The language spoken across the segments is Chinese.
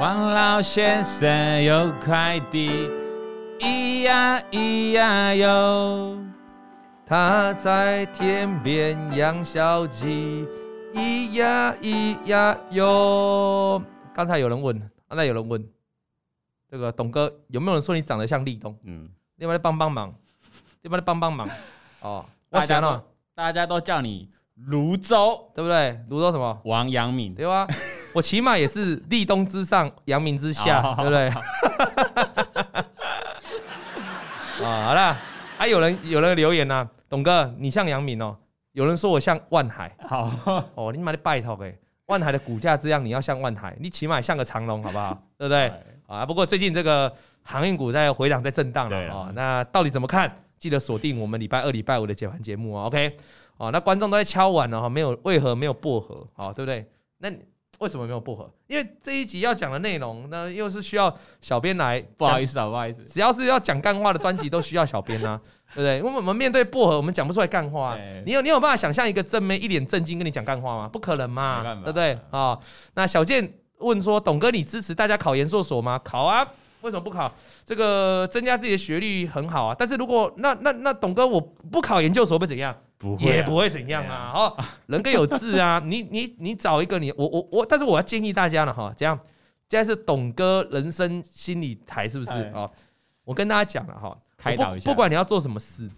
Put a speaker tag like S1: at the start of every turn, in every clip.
S1: 王老先生有块地，咿呀咿呀哟，
S2: 他在田边养小鸡，咿呀咿呀哟。刚才有人问，刚才有人问，这个董哥有没有人说你长得像立冬？嗯，要不要帮帮忙？要不要帮帮忙？哦，
S1: 大家都大家都叫你泸州，
S2: 对不对？泸州什么？
S1: 王阳明，
S2: 对吧？我起码也是立冬之上，阳明之下，对不对？啊，好了，还有人有人留言呐，董哥，你像阳明哦。有人说我像万海，好哦，你妈的拜托哎，万海的股价这样，你要像万海，你起码像个长龙，好不好？对不对？啊，不过最近这个航运股在回档，在震荡了啊。那到底怎么看？记得锁定我们礼拜二、礼拜五的解盘节目哦。OK，哦，那观众都在敲碗了哈，没有为何没有薄荷？好，对不对？那。为什么没有薄荷？因为这一集要讲的内容呢，又是需要小编来。
S1: 不好意思啊，不好意思。
S2: 只要是要讲干话的专辑，都需要小编啊，对不对？因为我们面对薄荷，我们讲不出来干话。你有你有办法想象一个正妹一脸正经跟你讲干话吗？不可能嘛，对不对？啊，那小健问说：“董哥，你支持大家考研究所吗？”考啊。为什么不考？这个增加自己的学历很好啊。但是如果那那那董哥我不考研究所会怎样？不会、啊，也不会怎样啊。哦，人各有志啊。你你你找一个你我我我，但是我要建议大家了哈，这样现在是董哥人生心理台是不是啊？我跟大家讲了哈，开导一下。不管你要做什么事，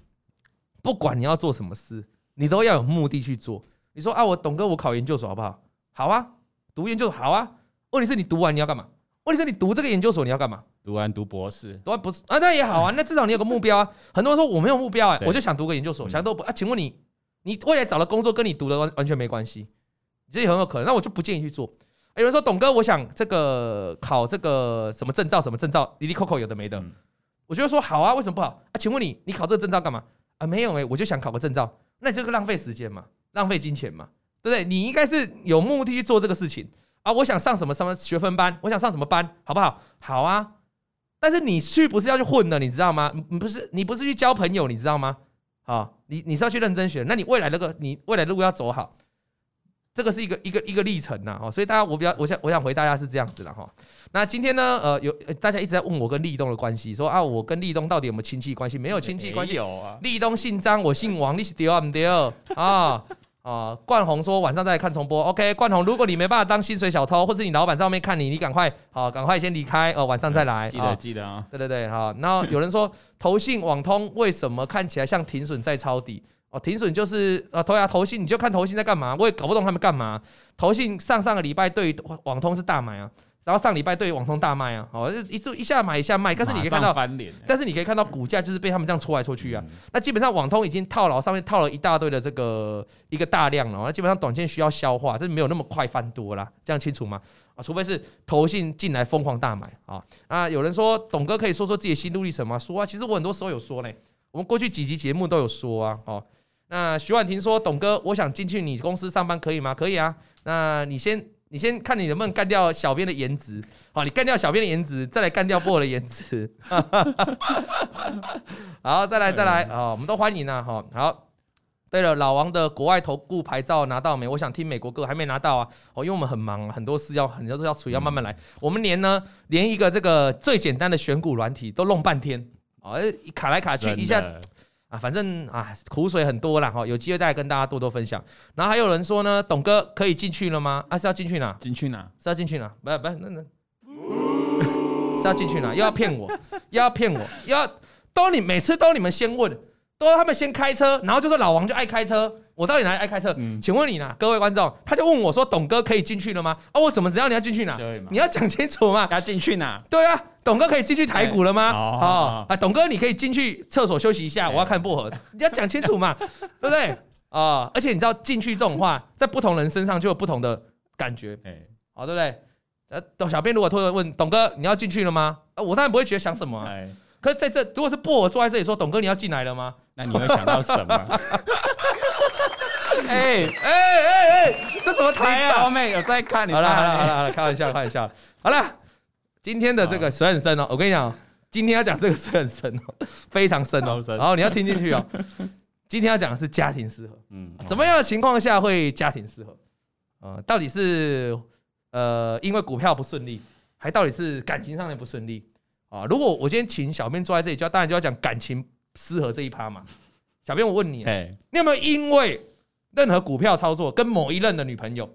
S2: 不管你要做什么事，你都要有目的去做。你说啊，我董哥我考研究所好不好？好啊，读研究所好啊。问题是你读完你要干嘛？问题是你读这个研究所你要干嘛？
S1: 读完读博士，
S2: 读完博士啊，那也好啊，那至少你有个目标啊。很多人说我没有目标哎，我就想读个研究所，想读博啊。请问你，你未来找的工作跟你读的完完全没关系，这也很有可能。那我就不建议去做。有人说董哥，我想这个考这个什么证照，什么证照，滴滴扣扣有的没的。我觉得说好啊，为什么不好啊？请问你，你考这个证照干嘛啊？没有哎，我就想考个证照，那你这个浪费时间嘛，浪费金钱嘛，对不对？你应该是有目的去做这个事情啊。我想上什么什么学分班，我想上什么班，好不好？好啊。但是你去不是要去混的，你知道吗？你不是你不是去交朋友，你知道吗？啊，你你是要去认真学，那你未来那个你未来的路要走好，这个是一个一个一个历程呐。哦，所以大家我比较我想我想回大家是这样子的哈。那今天呢，呃，有大家一直在问我跟立东的关系，说啊，我跟立东到底有没有亲戚关系？没有亲戚关系，有啊。立东姓张，我姓王，你是对啊不对啊？啊，冠宏说晚上再来看重播。OK，冠宏，如果你没办法当薪水小偷，或者你老板在外面看你，你赶快好，赶快先离开哦，晚上再来。记得记得啊。对对对，好。然后有人说，投信网通为什么看起来像停损在抄底？哦，停损就是呃，投呀投信，你就看投信在干嘛？我也搞不懂他们干嘛。投信上上个礼拜对网通是大买啊。然后上礼拜对网通大卖啊，哦，一就一下买一下卖，但是你可以看到，但是你可以看到股价就是被他们这样戳来戳去啊。那基本上网通已经套牢，上面套了一大堆的这个一个大量了，那基本上短线需要消化，这没有那么快翻多啦，这样清楚吗？啊，除非是投信进来疯狂大买啊。啊，有人说董哥可以说说自己的心路历程吗？说啊，其实我很多时候有说嘞，我们过去几集节目都有说啊。哦，那徐婉婷说，董哥，我想进去你公司上班可以吗？可以啊。那你先。你先看你能不能干掉小编的颜值，好，你干掉小编的颜值，再来干掉薄荷的颜值，好，再来再来，啊，我们都欢迎啊，哈，好，对了，老王的国外投顾牌照拿到没？我想听美国歌，还没拿到啊，哦，因为我们很忙，很多事要，很多事要处理，要慢慢来。我们连呢，连一个这个最简单的选股软体都弄半天，哦，卡来卡去一下。啊，反正啊，苦水很多啦哈，有机会再跟大家多多分享。然后还有人说呢，董哥可以进去了吗？啊，是要进去哪？
S1: 进去哪？
S2: 是要进去哪？不不，那那 是要进去哪？又要骗我，又要骗我，又要都你每次都你们先问，都他们先开车，然后就说老王就爱开车，我到底哪里爱开车？嗯，请问你呢，各位观众，他就问我说，董哥可以进去了吗？啊，我怎么知道你要进去哪？你要讲清楚嘛，
S1: 要进去哪？
S2: 对啊。董哥可以进去台股了吗？哦啊，董哥你可以进去厕所休息一下，我要看薄荷，你要讲清楚嘛，对不对？啊，而且你知道进去这种话，在不同人身上就有不同的感觉，好，对不对？呃，董小编如果突然问董哥你要进去了吗？我当然不会觉得想什么，可是在这如果是薄荷坐在这里说董哥你要进来了吗？
S1: 那你会想到什么？
S2: 哎哎哎哎，这什么台啊？
S1: 刀妹有在看你？
S2: 好了好了好了好了，开玩笑开玩笑，好了。今天的这个水很深哦，我跟你讲，今天要讲这个水很深哦，非常深哦，然后你要听进去哦。今天要讲的是家庭失和，嗯，怎么样的情况下会家庭失和？呃，到底是呃因为股票不顺利，还到底是感情上面不顺利啊？如果我今天请小编坐在这里，就要当然就要讲感情失和这一趴嘛。小编，我问你，你有没有因为任何股票操作跟某一任的女朋友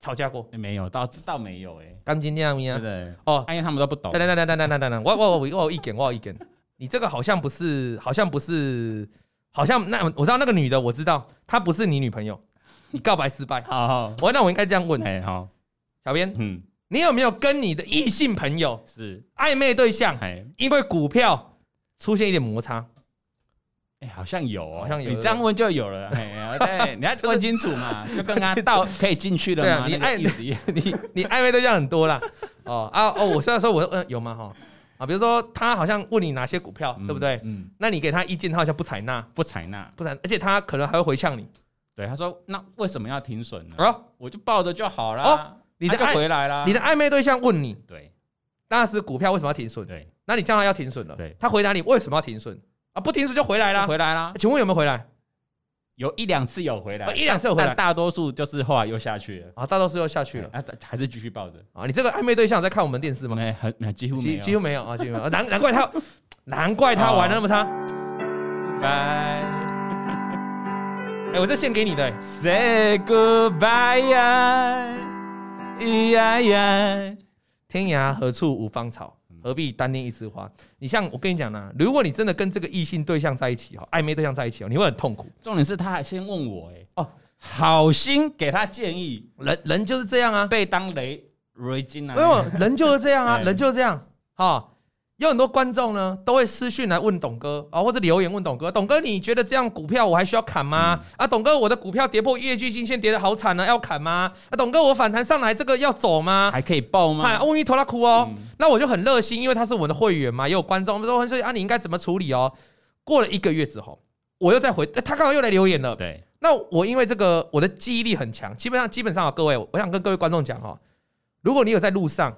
S2: 吵架过？
S1: 没有，倒倒没有哎。
S2: 钢筋那样咪啊？
S1: 对
S2: 哦，
S1: 因为他们都不懂。
S2: 等等等等等等等等，我我我我有意见，我有意见。你这个好像不是，好像不是，好像那我知道那个女的，我知道她不是你女朋友，你告白失败。
S1: 好好，
S2: 我那我应该这样问。
S1: 哎，好，
S2: 小编，嗯，你有没有跟你的异性朋友
S1: 是
S2: 暧昧对象，因为股票出现一点摩擦？
S1: 哎，好像有，
S2: 好像有。
S1: 你这样问就有了。哎，对，你要问清楚嘛，就跟他到可以进去了嘛。
S2: 你暧你你 你暧昧对象很多啦。哦啊哦，我虽然说我嗯有吗？哈。啊，比如说他好像问你哪些股票，对不对？嗯，那你给他意见，他好像不采纳，
S1: 不采纳，
S2: 不采，而且他可能还会回呛你。
S1: 对，他说：“那为什么要停损呢？”啊，我就抱着就好了。哦，
S2: 你的
S1: 回来了，
S2: 你的暧昧对象问你，
S1: 对，
S2: 当时股票为什么要停损？
S1: 对，
S2: 那你将来要停损了，
S1: 对，
S2: 他回答你为什么要停损？啊，不停损就回来了，
S1: 回来了。
S2: 请问有没有回来？
S1: 有一两次有回来，
S2: 一两次有回来，
S1: 大多数就是后来又下去了
S2: 啊，大多数又下去了，
S1: 啊，还是继续抱着
S2: 啊。你这个暧昧对象在看我们电视吗？
S1: 没，很几乎没有，
S2: 几乎没有啊，几乎没有。难难怪他，难怪他玩的那么差。
S1: 拜，
S2: 哎，我这献给你的
S1: ，Say goodbye 呀，咿呀呀，
S2: 天涯何处无芳草。何必单恋一枝花？你像我跟你讲呢，如果你真的跟这个异性对象在一起哦，暧昧对象在一起哦，你会很痛苦。
S1: 重点是他还先问我，哎，哦，好心给他建议，
S2: 人人就是这样啊，
S1: 被当雷雷金啊，
S2: 没有，人就是这样啊，人就是这样，哈。有很多观众呢，都会私讯来问董哥啊，或者留言问董哥，董哥你觉得这样股票我还需要砍吗？嗯、啊，董哥我的股票跌破月均均线，跌得好惨呢，要砍吗？啊，董哥我反弹上来这个要走吗？
S1: 还可以抱吗？
S2: 阿弥陀拉哭哦，嗯、那我就很热心，因为他是我的会员嘛，也有观众说说啊，你应该怎么处理哦？过了一个月之后，我又再回，他刚好又来留言了。
S1: 对，
S2: 那我因为这个我的记忆力很强，基本上基本上啊，各位，我想跟各位观众讲哈，如果你有在路上。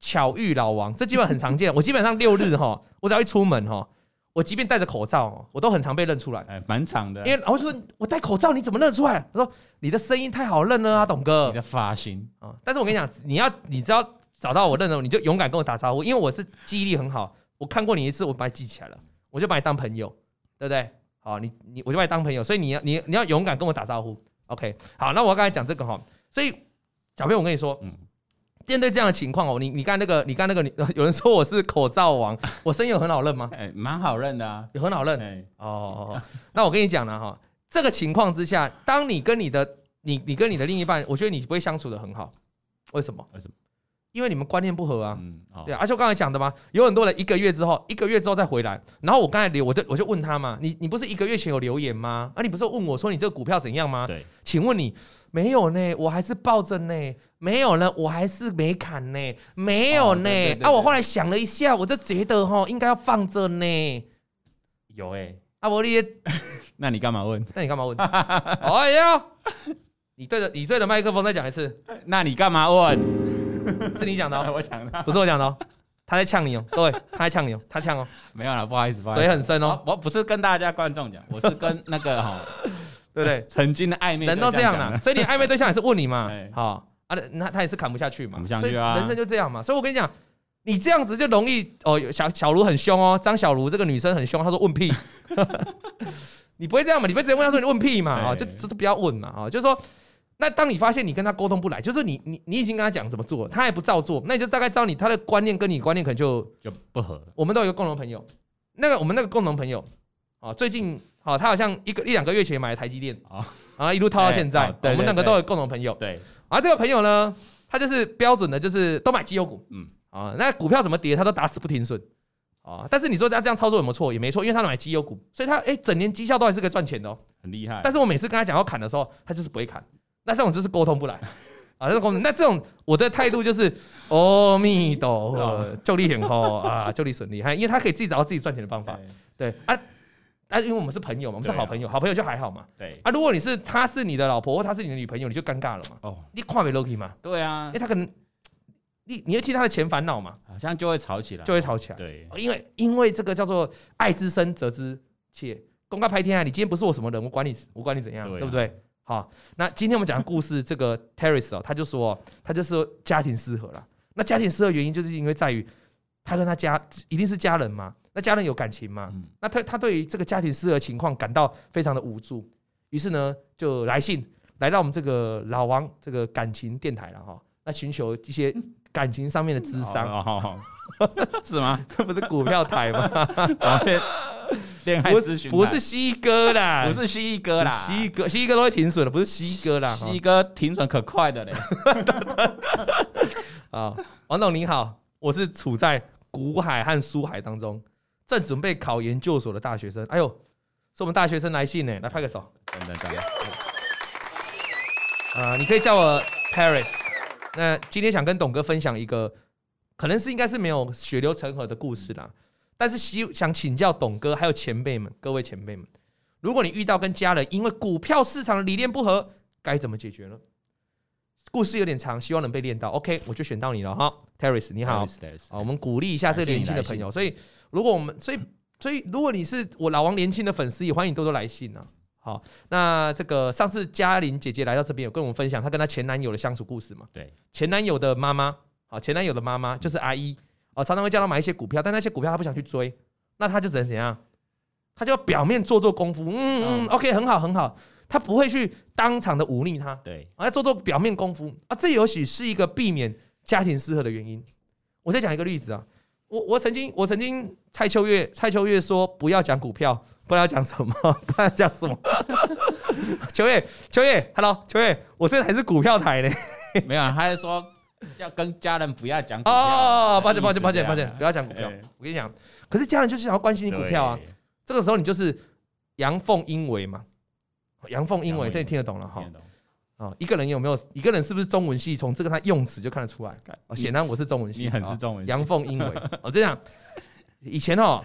S2: 巧遇老王，这基本很常见。我基本上六日哈，我只要一出门哈，我即便戴着口罩，我都很常被认出来。
S1: 哎，蛮长的。
S2: 因为我就说，我戴口罩你怎么认出来？他说你的声音太好认了啊，董哥。
S1: 你的发型
S2: 啊，但是我跟你讲，你要你只要找到我认了，你就勇敢跟我打招呼，因为我是记忆力很好，我看过你一次，我把你记起来了，我就把你当朋友，对不对？好，你你我就把你当朋友，所以你要你你要勇敢跟我打招呼。OK，好，那我刚才讲这个哈，所以小编我跟你说，嗯。面对这样的情况哦，你你看那个，你看那个，你 有人说我是口罩王，我声音有很好认吗？
S1: 哎，蛮好认的啊，
S2: 有很好认。哦，那我跟你讲了哈，这个情况之下，当你跟你的你你跟你的另一半，我觉得你不会相处的很好。为什么？为什么？因为你们观念不合啊。嗯，对，而且我刚才讲的嘛，有很多人一个月之后，一个月之后再回来，然后我刚才留，我就我就问他嘛，你你不是一个月前有留言吗？啊，你不是问我说你这个股票怎样吗？
S1: 对，
S2: 请问你。没有呢，我还是抱着呢。没有呢，我还是没砍呢。没有呢，啊，我后来想了一下，我就觉得哈，应该要放着呢。
S1: 有哎，
S2: 阿伯你，
S1: 那你干嘛问？
S2: 那你干嘛问？哎呀，你对着你对着麦克风再讲一次。
S1: 那你干嘛问？
S2: 是你讲的，
S1: 我讲的，
S2: 不是我讲的。他在呛你哦，各位，他在呛你哦，他呛哦。
S1: 没有了，不好意思，不好意思。
S2: 水很深哦，
S1: 我不是跟大家观众讲，我是跟那个哈。
S2: 对不对？
S1: 曾经的暧昧，
S2: 人都这样啦，所以你暧昧对象也是问你嘛，好 啊，那他也是砍不下去嘛，
S1: 砍不下去啊，
S2: 人生就这样嘛。所以我跟你讲，你这样子就容易哦，小小卢很凶哦，张小卢这个女生很凶，她说问屁，你不会这样嘛？你不会直接问她说你问屁嘛？啊，就都不要问嘛，啊，就是说，那当你发现你跟他沟通不来，就是你你你已经跟他讲怎么做，他还不照做，那你就大概知道你他的观念跟你观念可能就
S1: 就不合。
S2: 我们都有一个共同朋友，那个我们那个共同朋友啊，最近。好，他好像一个一两个月前买了台积电啊，然后一路套到现在。我们两个都有共同朋友。对，而这个朋友呢，他就是标准的，就是都买绩优股。嗯，啊，那股票怎么跌，他都打死不停损。啊，但是你说他这样操作有没有错？也没错，因为他买绩优股，所以他哎，整年绩效都还是个赚钱的哦，
S1: 很厉害。
S2: 但是我每次跟他讲要砍的时候，他就是不会砍。那这种就是沟通不来啊，沟通。那这种我的态度就是，阿弥陀佛，就力很好啊，就力顺利，还因为他可以自己找到自己赚钱的方法。对啊。啊，因为我们是朋友嘛，我们是好朋友，好朋友就还好嘛。对啊，如果你是他是你的老婆或他是你的女朋友，你就尴尬了嘛。哦，你跨没 Loki 嘛？
S1: 对啊，
S2: 因为他可能你你会替他的钱烦恼嘛，
S1: 好像就会吵起来，
S2: 就会吵起来。
S1: 对，
S2: 因为因为这个叫做爱之深责之切，公开拍天啊！你今天不是我什么人，我管你我管你怎样，对不对？好，那今天我们讲的故事，这个 Terrace 哦，他就说他就说家庭失和了。那家庭失和原因就是因为在于他跟他家一定是家人嘛，那家人有感情嘛，那他他对于这个家庭失和情况感到非常的无助，于是呢就来信来到我们这个老王这个感情电台了哈，那寻求一些 感情上面的智商，
S1: 是吗？
S2: 这不是股票台吗？
S1: 恋爱咨询
S2: 不是西哥啦，
S1: 不是西哥啦，
S2: 西哥西哥都会停损的，不是西哥啦，
S1: 西哥停损可快的嘞。
S2: 啊，王总您好，我是处在股海和书海当中，正准备考研究所的大学生。哎呦，是我们大学生来信呢，来拍个手。等等等。啊，你可以叫我 Paris。那今天想跟董哥分享一个，可能是应该是没有血流成河的故事啦。但是希想请教董哥，还有前辈们，各位前辈们，如果你遇到跟家人因为股票市场的理念不合，该怎么解决呢？故事有点长，希望能被练到。OK，我就选到你了哈，Terry，你好。好，我们鼓励一下这个年轻的朋友。所以，如果我们，所以，所以，如果你是我老王年轻的粉丝，也欢迎多多来信啊。好，那这个上次嘉玲姐姐来到这边，有跟我们分享她跟她前男友的相处故事嘛？对，前男友的妈妈，好，前男友的妈妈就是阿姨。哦，常常会叫他买一些股票，但那些股票他不想去追，那他就只能怎样？他就要表面做做功夫，嗯嗯，嗯，OK，很好很好，他不会去当场的忤逆他，对，要做做表面功夫啊，这也许是一个避免家庭失和的原因。我再讲一个例子啊，我我曾经我曾经蔡秋月蔡秋月说不要讲股票，不知道讲什么，不知道讲什么。秋月秋月，Hello，秋月，我这还是股票台呢，
S1: 没有，啊他是说。要跟家人不要讲股票
S2: 哦，抱歉抱歉抱歉抱歉，不要讲股票。我跟你讲，可是家人就是想要关心你股票啊。这个时候你就是阳奉阴违嘛，阳奉阴违，这你听得懂了哈？啊，一个人有没有？一个人是不是中文系？从这个他用词就看得出来。显然我是中文系，
S1: 你很是中文。
S2: 阳奉阴违，我，这样。以前哦，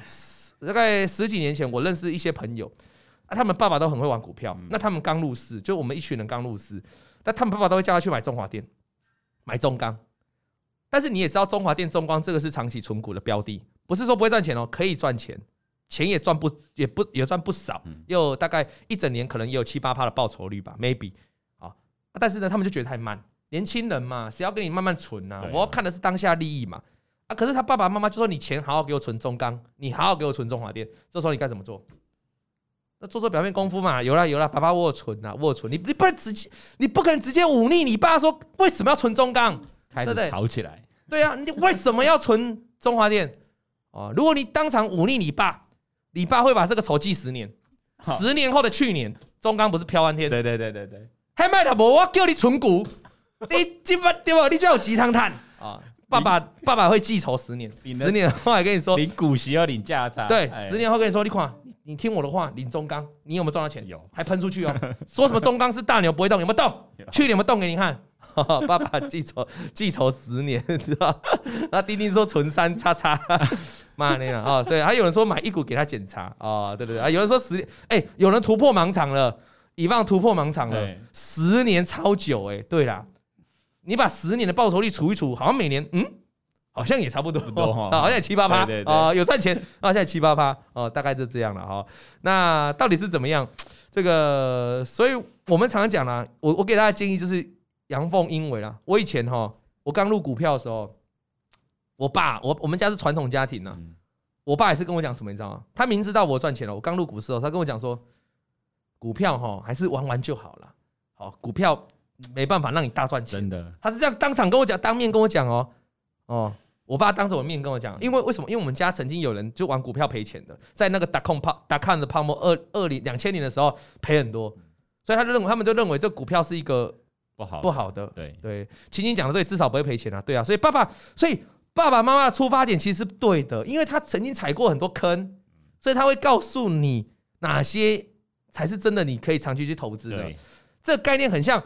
S2: 大概十几年前，我认识一些朋友，啊，他们爸爸都很会玩股票。那他们刚入市，就我们一群人刚入市，但他们爸爸都会叫他去买中华电。买中钢，但是你也知道中华电、中钢这个是长期存股的标的，不是说不会赚钱哦，可以赚钱，钱也赚不也不也赚不少，又大概一整年可能也有七八趴的报酬率吧，maybe 啊，但是呢，他们就觉得太慢，年轻人嘛，谁要跟你慢慢存啊？我要看的是当下利益嘛，啊，可是他爸爸妈妈就说你钱好好给我存中钢，你好好给我存中华电，这时候你该怎么做？那做做表面功夫嘛，有啦有啦，爸爸我有存呐，我有存。你你不能直接，你不可能直接忤逆你爸说为什么要存中钢，
S1: 开始吵起来。
S2: 对啊，你为什么要存中华电？哦，如果你当场忤逆你爸，你爸会把这个仇记十年。十年后的去年，中钢不是飘翻天？
S1: 对对对对对。
S2: 还卖了不？我叫你存股，你基本对吧？你就有鸡汤叹啊！爸爸爸爸会记仇十年，十年后来跟你说，
S1: 领股息要领价差。
S2: 对，十年后跟你说，你看。你听我的话，领中钢，你有没有赚到钱？有，还喷出去哦。说什么中钢是大牛不会动，有没有动？去年有没有动给你看？爸爸记仇记仇十年，知道？那丁丁说存三叉叉，妈的啊！所以还有人说买一股给他检查啊，对对对啊，有人说十，哎，有人突破盲场了，以往突破盲场了，十年超久哎。对啦，你把十年的报酬率除一除，好像每年嗯。好像也差不多，好像七八趴啊，有赚钱啊，现在七八趴哦，大概就这样了哈。那到底是怎么样？这个，所以我们常常讲啦，我我给大家建议就是阳奉阴违啦。我以前哈，我刚入股票的时候，我爸，我我们家是传统家庭呐，我爸也是跟我讲什么，你知道吗？他明知道我赚钱了，我刚入股市的时候，他跟我讲说，股票哈还是玩玩就好了，好，股票没办法让你大赚钱，真的，他是这样当场跟我讲，当面跟我讲哦，哦。我爸当着我面跟我讲，因为为什么？因为我们家曾经有人就玩股票赔钱的，在那个打空泡达康的泡沫二二零两千年的时候赔很多，所以他就认为他们就认为这股票是一个不好不好的。对对，青青讲的对，至少不会赔钱啊。对啊，所以爸爸，所以爸爸妈妈的出发点其实是对的，因为他曾经踩过很多坑，所以他会告诉你哪些才是真的，你可以长期去投资的。这个概念很像。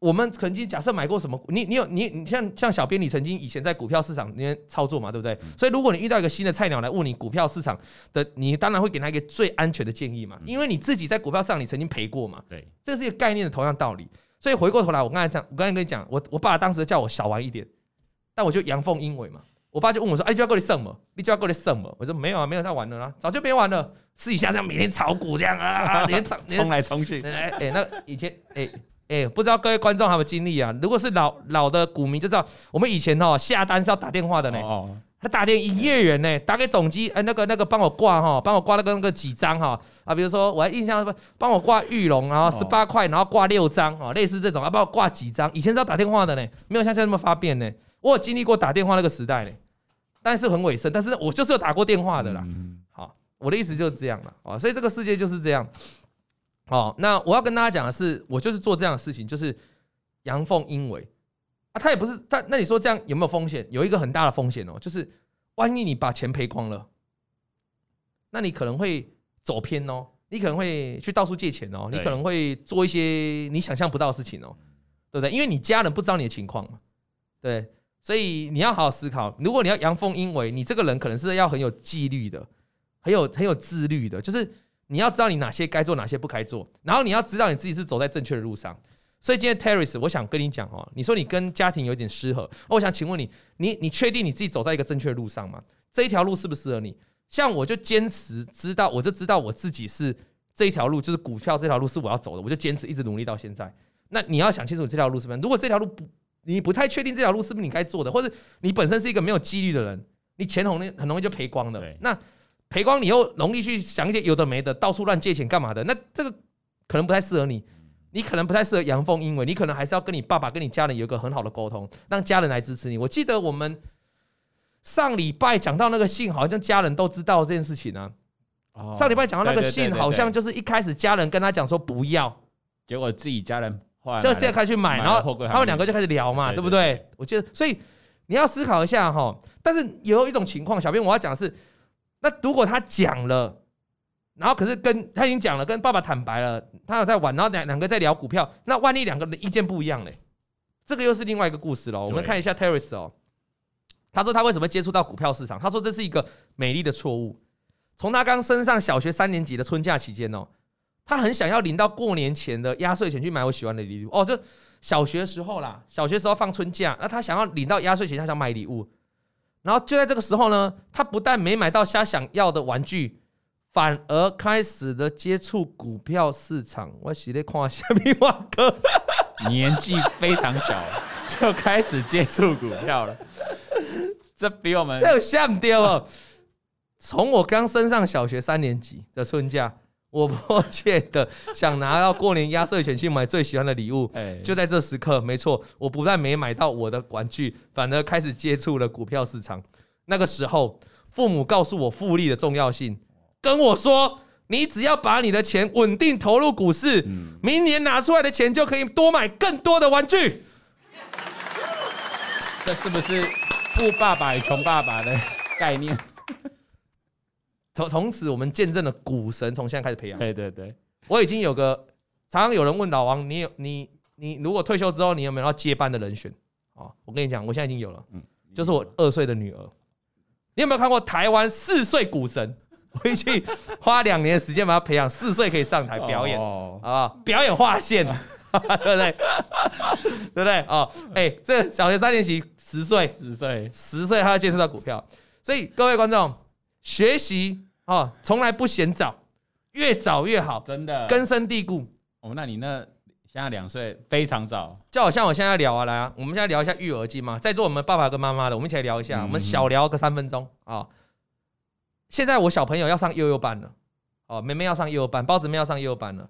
S2: 我们曾经假设买过什么？你你有你你像像小编，你曾经以前在股票市场里面操作嘛，对不对？所以如果你遇到一个新的菜鸟来问你股票市场的，你当然会给他一个最安全的建议嘛，因为你自己在股票上你曾经赔过嘛。对，这是一个概念的同样道理。所以回过头来，我刚才讲，我刚才跟你讲，我我爸当时叫我少玩一点，但我就阳奉阴违嘛。我爸就问我说：“哎，你就要过来胜吗？你就要过来胜吗？”我说：“没有啊，没有在玩了啦，早就没玩了。私底下这样每天炒股这样啊，连涨 冲来冲去。哎哎，那以前哎。”哎，不知道各位观众有没有经历啊？如果是老老的股民就知道，我们以前哦下单是要打电话的呢。哦。他打电营业员呢，打给总机，哎，那个那个帮我挂哈，帮我挂那个那个几张哈啊，比如说我还印象，帮我挂玉龙，然后十八块，然后挂六张哦，类似这种，啊，帮我挂几张。以前是要打电话的呢，没有像现在那么方便呢。我有经历过打电话那个时代呢，但是很尾声，但是我就是有打过电话的啦。好，我的意思就是这样了啊，所以这个世界就是这样。哦，那我要跟大家讲的是，我就是做这样的事情，就是阳奉阴违啊。他也不是他，那你说这样有没有风险？有一个很大的风险哦，就是万一你把钱赔光了，那你可能会走偏哦，你可能会去到处借钱哦，你可能会做一些你想象不到的事情哦，对不对？因为你家人不知道你的情况嘛，对，所以你要好好思考。如果你要阳奉阴违，你这个人可能是要很有纪律的，很有很有自律的，就是。你要知道你哪些该做，哪些不该做，然后你要知道你自己是走在正确的路上。所以今天 Terrace，我想跟你讲哦，你说你跟家庭有点失和，我想请问你，你你确定你自己走在一个正确的路上吗？这一条路适不适合你？像我就坚持知道，我就知道我自己是这一条路，就是股票这条路是我要走的，我就坚持一直努力到现在。那你要想清楚这条路是不是？如果这条路不，你不太确定这条路是不是你该做的，或者你本身是一个没有纪律的人，你钱很容易很容易就赔光了。那赔光，你又容易去想一些有的没的，到处乱借钱干嘛的？那这个可能不太适合你，你可能不太适合阳奉阴违，你可能还是要跟你爸爸、跟你家人有一个很好的沟通，让家人来支持你。我记得我们上礼拜讲到那个信，好像家人都知道这件事情呢、啊。上礼拜讲到那个信，好像就是一开始家人跟他讲说不要，结果自己家人就现在开始去买，然后他们两个就开始聊嘛，对不对？我记得，所以你要思考一下哈。但是有一种情况，小编我要讲的是。那如果他讲了，然后可是跟他已经讲了，跟爸爸坦白了，他有在玩，然后两两个在聊股票，那万一两个人的意见不一样嘞，这个又是另外一个故事了。我们看一下 Terrace 哦，他说他为什么接触到股票市场？他说这是一个美丽的错误。从他刚升上小学三年级的春假期间哦，他很想要领到过年前的压岁钱去买我喜欢的礼物哦。就小学时候啦，小学时候放春假，那他想要领到压岁钱，他想买礼物。然后就在这个时候呢，他不但没买到他想要的玩具，反而开始的接触股票市场。我写的看下面话哥，
S1: 年纪非常小 就开始接触股票了，这比我们
S2: 这有像掉哦。从我刚升上小学三年级的春假。我迫切的想拿到过年压岁钱去买最喜欢的礼物，就在这时刻，没错，我不但没买到我的玩具，反而开始接触了股票市场。那个时候，父母告诉我复利的重要性，跟我说：“你只要把你的钱稳定投入股市，明年拿出来的钱就可以多买更多的玩具。”
S1: 这是不是富爸爸与穷爸爸的概念？
S2: 从从此，我们见证了股神从现在开始培养。
S1: 对对对，
S2: 我已经有个，常常有人问老王，你有你你如果退休之后，你有没有要接班的人选？哦，我跟你讲，我现在已经有了，嗯，就是我二岁的女儿。你有没有看过台湾四岁股神？回去花两年时间把他培养，四岁可以上台表演啊，表演划线，对不对？对不对？哦，哎，这小学三年级，十岁，十岁，十岁，他要接触到股票，所以各位观众。学习哦，从来不嫌早，越早越好，真的根深蒂固。
S1: 哦，那你那现在两岁非常早，
S2: 就好像我现在聊啊，来啊，我们现在聊一下育儿经嘛，在座我们爸爸跟妈妈的，我们一起来聊一下，嗯、我们小聊个三分钟啊、哦。现在我小朋友要上幼幼班了，哦，妹妹要上幼幼班，包子妹要上幼幼班了，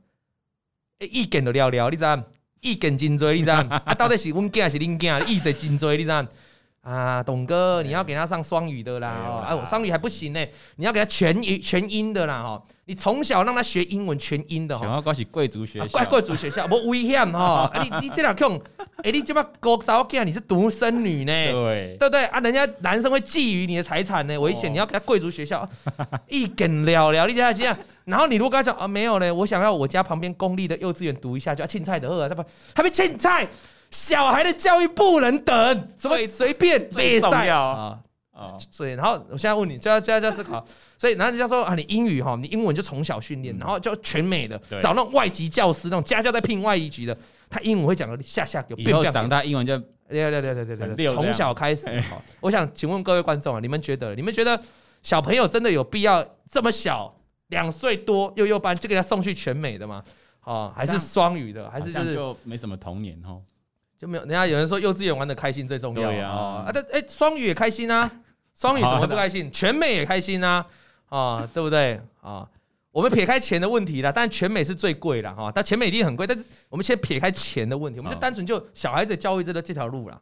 S2: 一点都聊聊，你知道？一点真多，你知道？啊，到底是阮囝还是恁囝？一直真多，你知道？啊，董哥，你要给他上双语的啦，哦，啊，我双语还不行呢，你要给他全语全英的啦，哈，你从小让他学英文全英的哈，
S1: 想要过去贵族学校，
S2: 怪贵族学校，不危险哈，你你这两种，哎，你这么高骚气啊，你是独生女呢，对，对不对。啊？人家男生会觊觎你的财产呢，危险，你要给他贵族学校，一梗了了，你这样这样，然后你如果跟他讲啊，没有呢，我想要我家旁边公立的幼稚园读一下，就要青菜的二，他不，他没青菜。小孩的教育不能等，什么随便比赛啊啊！所以，然后我现在问你，就要就要就要思考。所以，然后人家说啊，你英语哈，你英文就从小训练，然后就全美的找那种外籍教师，那种家教在聘外籍籍的，他英文会讲的下下有。
S1: 以后长大英文就
S2: 对对对对对对，从小开始。我想请问各位观众啊，你们觉得你们觉得小朋友真的有必要这么小两岁多幼幼班就给他送去全美的吗？哦，还是双语的，还是就是
S1: 就没什么童年哦，
S2: 就没有。人家有人说幼稚园玩的开心最重要
S1: 对啊，
S2: 啊，但哎，双语也开心啊，双语怎么不开心？全美也开心啊，啊，对不对啊？我们撇开钱的问题啦，但全美是最贵的哈，但全美一定很贵。但是我们先撇开钱的问题，我们就单纯就小孩子教育这个这条路啦。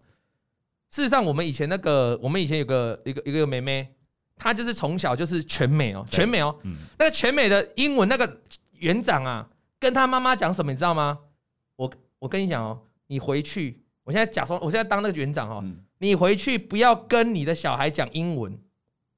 S2: 事实上，我们以前那个，我们以前有个一个一个妹妹，她就是从小就是全美哦，全美哦，那个全美的英文那个园长啊，跟她妈妈讲什么，你知道吗？我我跟你讲哦，你回去，我现在假装，我现在当那个园长哦，你回去不要跟你的小孩讲英文，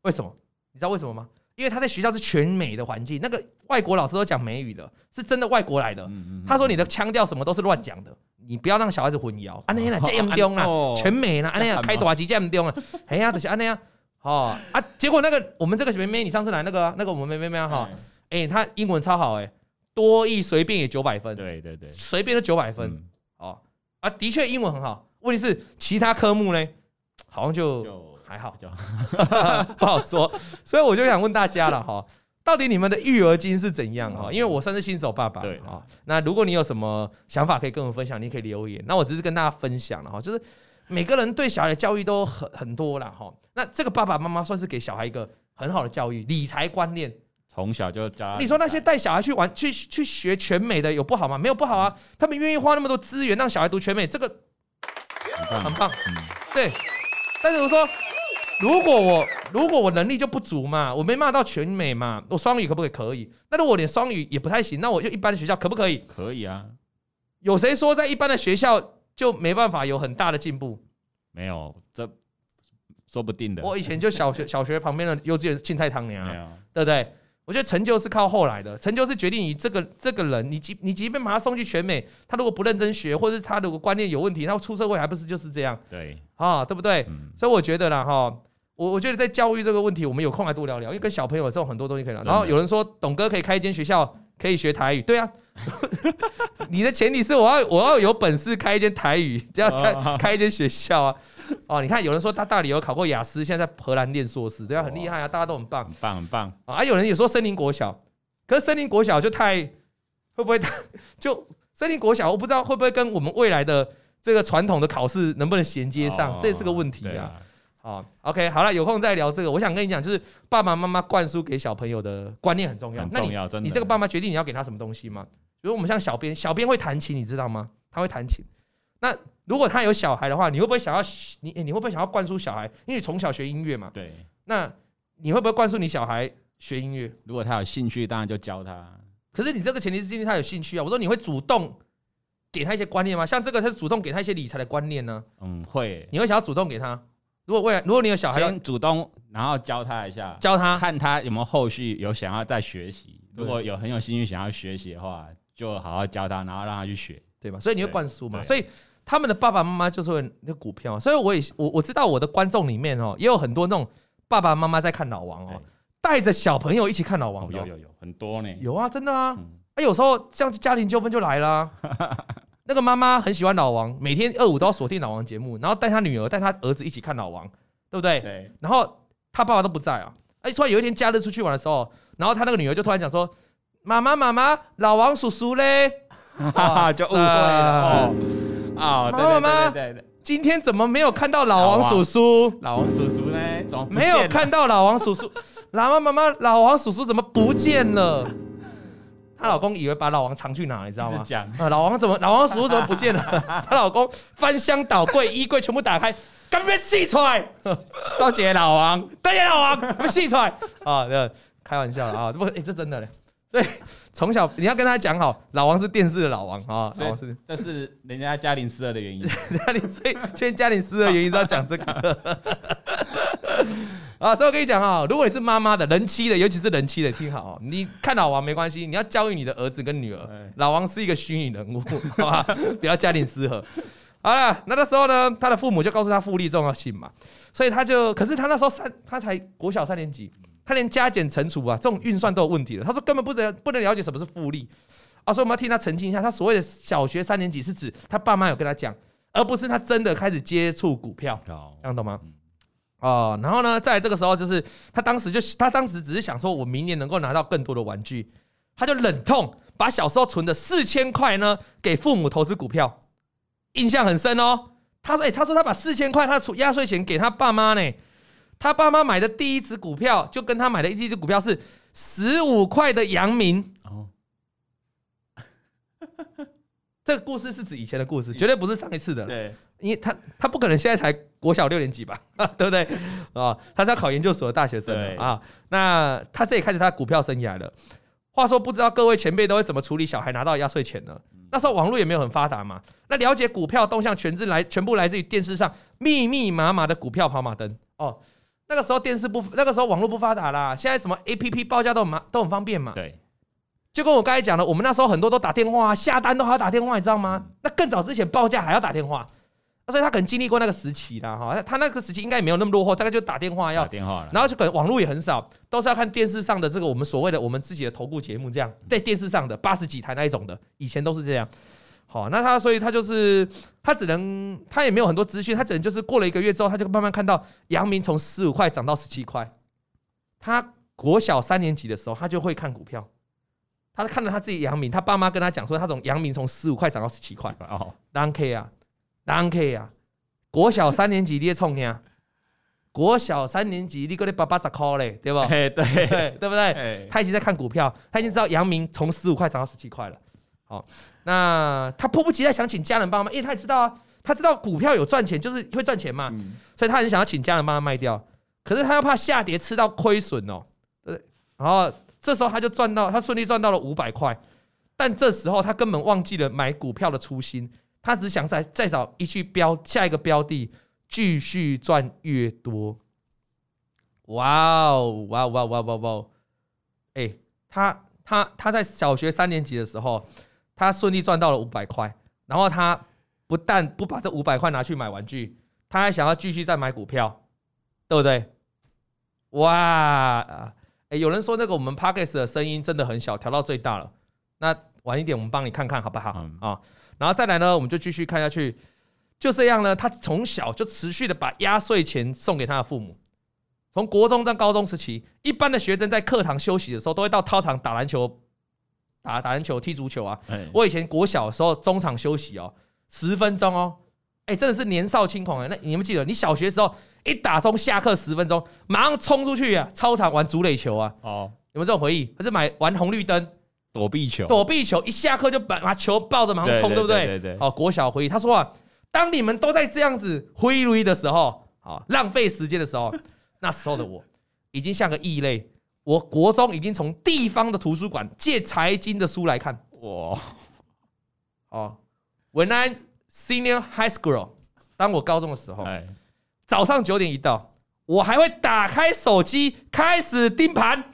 S2: 为什么？你知道为什么吗？因为他在学校是全美的环境，那个外国老师都讲美语的，是真的外国来的。他说你的腔调什么都是乱讲的。你不要让小孩子混淆，安尼啦，这样中啊，全美啦，安尼啊，开大机这样中啊，哎呀，就是安尼啊，哦啊，结果那个我们这个妹妹，你上次来那个那个我们妹妹妹哈，哎，她英文超好哎，多益随便也九百分，对对对，随便都九百分，哦啊，的确英文很好，问题是其他科目呢，好像就还好，不好说，所以我就想问大家了哈。到底你们的育儿经是怎样哈？因为我算是新手爸爸，对啊。那如果你有什么想法可以跟我分享，你可以留言。那我只是跟大家分享了哈，就是每个人对小孩的教育都很很多了哈。那这个爸爸妈妈算是给小孩一个很好的教育，理财观念，从小就教。你说那些带小孩去玩、去去学全美的有不好吗？没有不好啊，他们愿意花那么多资源让小孩读全美，这个很棒，对。但是我说。如果我如果我能力就不足嘛，我没骂到全美嘛，我双语可不可以？可以。那如果连双语也不太行，那我就一般的学校可不可以？可以啊。有谁说在一般的学校就没办法有很大的进步？没有，这说不定的。我以前就小学小学旁边的幼稚园青菜汤娘，对不对？我觉得成就是靠后来的，成就是决定于这个这个人，你即你即便把他送去全美，他如果不认真学，或者是他如果观念有问题，他出社会还不是就是这样？对，啊，对不对？嗯、所以我觉得啦，哈。我我觉得在教育这个问题，我们有空来多聊聊，因为跟小朋友这种很多东西可以聊。然后有人说，董哥可以开一间学校，可以学台语。对啊，你的前提是我要我要有本事开一间台语，要开开一间学校啊。哦，你看有人说他大理有考过雅思，现在在荷兰念硕士，对啊，很厉害啊，大家都很棒，很棒很棒啊。有人也说森林国小，可是森林国小就太会不会 就森林国小，我不知道会不会跟我们未来的这个传统的考试能不能衔接上，这是个问题啊。好，OK，好了，有空再聊这个。我想跟你讲，就是爸爸妈妈灌输给小朋友的观念很重要。很重要，真的。你这个爸妈决定你要给他什么东西吗？比如我们像小编，小编会弹琴，你知道吗？他会弹琴。那如果他有小孩的话，你会不会想要你你会不会想要灌输小孩？因为你从小学音乐嘛。对。那你会不会灌输你小孩学音乐？如果他有兴趣，当然就教他。可是你这个前提是因为他有兴趣啊。我说你会主动给他一些观念吗？像这个，他是主动给他一些理财的观念呢？嗯，会。你会想要主动给他？如果未来，如果你有小孩，先主动，然后教他一下，教他看他有没有后续有想要再学习。如果有很有兴趣想要学习的话，就好好教他，然后让他去学，对吧？所以你会灌输嘛？所以他们的爸爸妈妈就是会那股票。所以我也我我知道我的观众里面哦，也有很多那种爸爸妈妈在看老王哦，带着小朋友一起看老王，有有有很多呢，有啊，真的啊。哎，有时候这样家庭纠纷就来了。那个妈妈很喜欢老王，每天二五都要锁定老王节目，然后带他女儿、带他儿子一起看老王，对不对？对。然后他爸爸都不在啊。哎，突然有一天假日出去玩的时候，然后他那个女儿就突然讲说：“妈妈，妈妈，老王叔叔嘞？”哈哈，就误会了哦。啊，妈妈，妈妈，今天怎么没有看到老王叔叔？老王叔叔呢？怎么没有看到老王叔叔？妈妈，妈妈，老王叔叔怎么不见了？她老公以为把老王藏去哪，你知道吗？啊，老王怎么，老王叔叔怎么不见了？她老公翻箱倒柜，衣柜全部打开，赶紧洗出来。多谢老王，多谢老王，我们洗出来啊！这开玩笑啊，这不，哎，这真的嘞。所以从小你要跟他讲好，老王是电视的老王啊，老王是，这是人家家庭失和的原因。家庭所以现在家庭失和的原因都要讲这个。啊，所以我跟你讲啊，如果你是妈妈的人妻的，尤其是人妻的，听好，你看老王没关系，你要教育你的儿子跟女儿，老王是一个虚拟人物，好吧？不要家庭失和。好了，那那时候呢，他的父母就告诉他复利重要性嘛，所以他就，可是他那时候三，他才国小三年级，他连加减乘除啊这种运算都有问题了。他说根本不能不能了解什么是复利啊，所以我们要替他澄清一下，他所谓的小学三年级是指他爸妈有跟他讲，而不是他真的开始接触股票，这样懂吗？哦，然后呢，在这个时候，就是他当时就他当时只是想说，我明年能够拿到更多的玩具，他就忍痛把小时候存的四千块呢给父母投资股票，印象很深哦。他说：“哎，他说他把四千块他出压岁钱给他爸妈呢，他爸妈买的第一只股票就跟他买的第一只股票是十五块的阳明。”哦，这个故事是指以前的故事，绝对不是上一次的。对，因为他他不可能现在才国小六年级吧，对不对？啊，他是要考研究所的大学生啊。那他这里开始他的股票生涯了。话说，不知道各位前辈都会怎么处理小孩拿到压岁钱呢？那时候网络也没有很发达嘛。那了解股票动向，全自来全部来自于电视上密密麻麻的股票跑马灯哦。那个时候电视不，那个时候网络不发达啦。现在什么 APP 报价都很都很方便嘛。对。就跟我刚才讲的，我们那时候很多都打电话下单都还要打电话，你知道吗？那更早之前报价还要打电话。所以他可能经历过那个时期啦，哈，他那个时期应该也没有那么落后，大概就打电话要打电话，然后就可能网络也很少，都是要看电视上的这个我们所谓的我们自己的投顾节目这样，在电视上的八十几台那一种的，以前都是这样。好，那他所以他就是他只能他也没有很多资讯，他只能就是过了一个月之后，他就慢慢看到阳明从十五块涨到十七块。他国小三年级的时候，他就会看股票，他看到他自己阳明，他爸妈跟他讲说，他从阳明从十五块涨到十七块哦，当 K 啊。当 K 啊，国小三年级你也冲呀？国小三年级你搁你爸爸十块嘞，对不？对对对不对？他已经在看股票，他已经知道阳明从十五块涨到十七块了。好，那他迫不及待想请家人帮忙，因为他也知道啊，他知道股票有赚钱，就是会赚钱嘛，所以他很想要请家人帮他卖掉。可是他又怕下跌吃到亏损哦，对。然后这时候他就赚到，他顺利赚到了五百块，但这时候他根本忘记了买股票的初心。他只想再再找一去标下一个标的，继续赚越多。哇哦，哇哇哇哇哇！哎，他他他在小学三年级的时候，他顺利赚到了五百块。然后他不但不把这五百块拿去买玩具，他还想要继续再买股票，对不对？哇！哎，有人说那个我们 Podcast 的声音真的很小，调到最大了。那晚一点我们帮你看看好不好？啊、嗯。哦然后再来呢，我们就继续看下去，就这样呢。他从小就持续的把压岁钱送给他的父母。从国中到高中时期，一般的学生在课堂休息的时候，都会到操场打篮球、打打篮球、踢足球啊。我以前国小的时候，中场休息哦，十分钟哦，哎，真的是年少轻狂哎。那你们记得，你小学的时候一打钟下课十分钟，马上冲出去啊，操场玩竹垒球啊。哦，有没有这种回忆？还是买玩红绿灯？躲避球，躲避球，一下课就把把球抱着马上冲，对不对？对对。好，国小回忆，他说啊，当你们都在这样子挥泪的时候，啊，浪费时间的时候，那时候的我已经像个异类。我国中已经从地方的图书馆借财经的书来看。哇，哦，When I senior high school，当我高中的时候，早上九点一到，我还会打开手机开始盯盘。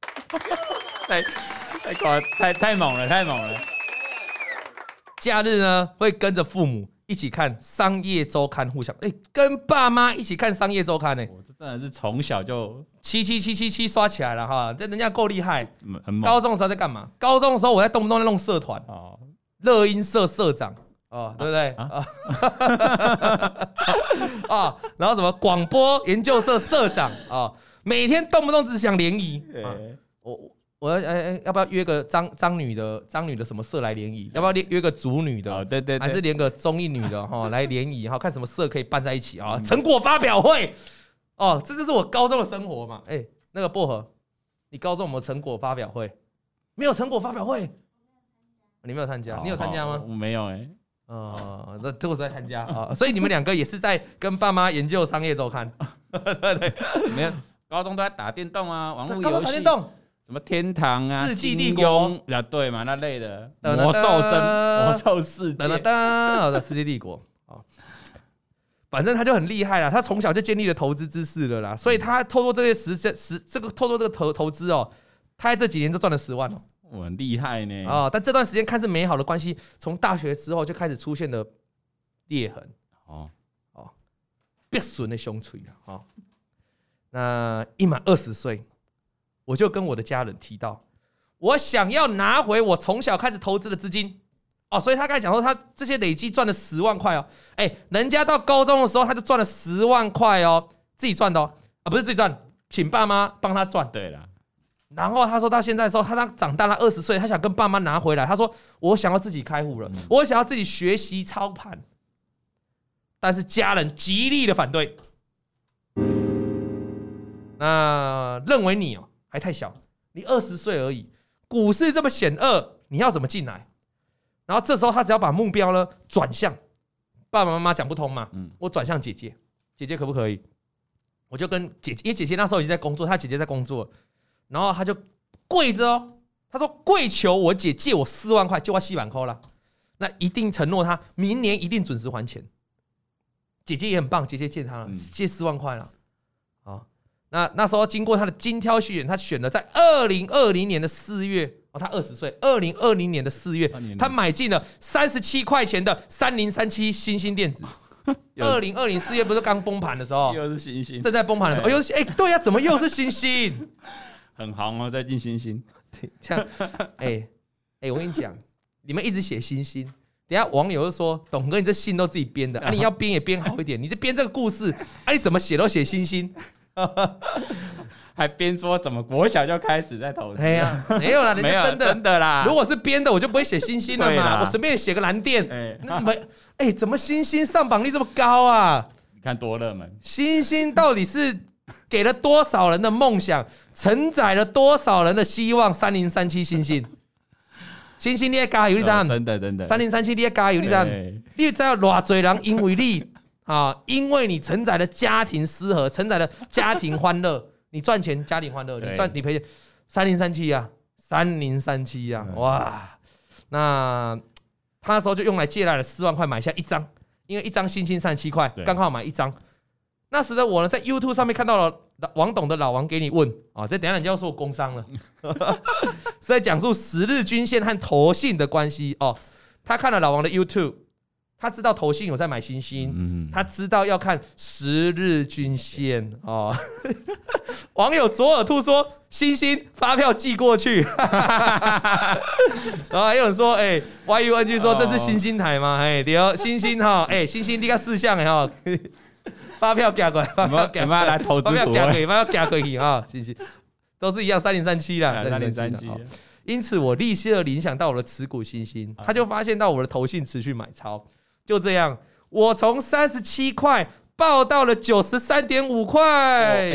S2: 太太快，太太猛了，太猛了！假日呢，会跟着父母一起看《商业周刊》，互相哎，跟爸妈一起看《商业周刊》呢。我这真的是从小就七七七七七刷起来了哈，这人家够厉害。很猛。高中的时候在干嘛？高中的时候我在动不动在弄社团哦，乐音社社长哦，对不对啊？啊，然后什么广播研究社社长啊，每天动不动只想联谊。我。我要哎哎，要不要约个张张女的张女的什么社来联谊？要不要约约个主女的？哦、对，对对，还是连个综艺女的哈 来联谊哈？看什么社可以办在一起啊？成果发表会哦，这就是我高中的生活嘛。哎，那个薄荷，你高中有没有成果发表会？没有成果发表会？你没有参加？你有参加吗？我没有哎。哦，那这个是在参加。啊，所以你们两个也是在跟爸妈研究商业周刊。对。对，没有，高中都在打电动啊，网络游戏。打电动。什么天堂啊，世纪帝国。啊，对嘛，那类的。魔兽争魔兽世界，好的世纪帝国。啊，反正他就很厉害啦，他从小就建立了投资知识了啦，所以他透过这些实实实这个透过这个投投资哦，他在这几年就赚了十万哦，我很厉害呢。啊，但这段时间看似美好的关系，从大学之后就开始出现了裂痕。哦。哦，别损的胸锤了哦，那一满二十岁。我就跟我的家人提到，我想要拿回我从小开始投资的资金。哦，所以他刚才讲说他这些累计赚了十万块哦，哎，人家到高中的时候他就赚了十万块哦，自己赚的哦，啊不是自己赚，请爸妈帮他赚。对了，然后他说到现在的时候，他他长大了二十岁，他想跟爸妈拿回来。他说我想要自己开户了，嗯、我想要自己学习操盘，但是家人极力的反对。那认为你哦还太小，你二十岁而已，股市这么险恶，你要怎么进来？然后这时候他只要把目标呢转向爸爸妈妈讲不通嘛，嗯、我转向姐姐，姐姐可不可以？我就跟姐姐，因为姐姐那时候已经在工作，她姐姐在工作，然后他就跪着哦，他说跪求我姐借我四万块，就要四万块了，那一定承诺他明年一定准时还钱。姐姐也很棒，姐姐借他了，借四万块了。那那时候经过他的精挑细选，他选了在二零二零年的四月哦，他二十岁，二零二零年的四月，他买进了三十七块钱的三零三七星星电子。二零二零四月不是刚崩盘的时候，
S3: 又是星星，
S2: 正在崩盘的时候，又是哎，对呀，怎么又是欣兴？
S3: 很行哦，在进星星，
S2: 这样，哎哎，我跟你讲，你们一直写星星，等下网友就说，董哥你这信都自己编的 啊，你要编也编好一点，你这编这个故事 啊，你怎么写都写星星。
S3: 还编说怎么国小就开始在投资？
S2: 哎呀，没有啦，人家真的
S3: 真的啦。
S2: 如果是编的，我就不会写星星了嘛，我随便写个蓝电。哎，那没哎，怎么星星上榜率这么高啊？
S3: 你看多热门。
S2: 星星到底是 给了多少人的梦想，承载了多少人的希望？三零三七欣兴，欣兴你也加油，你知道吗？
S3: 真的真的。
S2: 三零三七你也加油，你知道吗？你知道偌济人因为你。啊，因为你承载了家庭失和，承载了家庭欢乐，你赚钱家庭欢乐，你赚你赔钱，三零三七呀，三零三七呀，哇，那他那时候就用来借来了四万块买下一张，因为一张星星三十七块，刚好买一张。那时的我呢，在 YouTube 上面看到了王董的老王给你问啊，这等下你就要说我工伤了，是在讲述十日均线和投信的关系哦。他看了老王的 YouTube。他知道投信有在买星星，嗯、他知道要看十日均线哦。网友左耳兔说：“星星发票寄过去。”然后还有人说：“哎，YUNG 说这是星星台吗？哎，对，星星哈，哎，星星这个事项哎哈，发票寄过来，发票寄过来，
S3: 投资发票寄
S2: 过去，发票寄过去啊，信息都是一样，三零三七啦，
S3: 三零三七。
S2: 因此我立即的影响到我的持股信心，他就发现到我的投信持续买超。就这样，我从三十七块报到了九十三点五块，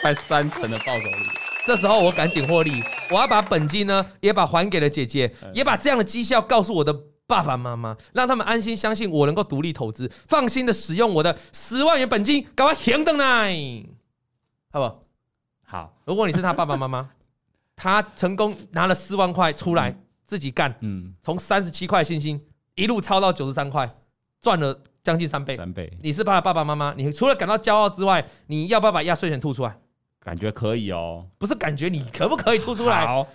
S3: 快三成的报酬率。
S2: 这时候我赶紧获利，我要把本金呢也把还给了姐姐，也把这样的绩效告诉我的爸爸妈妈，让他们安心相信我能够独立投资，放心的使用我的十万元本金，赶快行动来，好不好？
S3: 好。
S2: 如果你是他爸爸妈妈，他成功拿了四万块出来自己干，嗯，从三十七块信心。一路超到九十三块，赚了将近三倍。
S3: 三倍，
S2: 你是他的爸爸妈妈，你除了感到骄傲之外，你要不要把压岁钱吐出来？
S3: 感觉可以哦，
S2: 不是感觉，你可不可以吐出来？
S3: 好，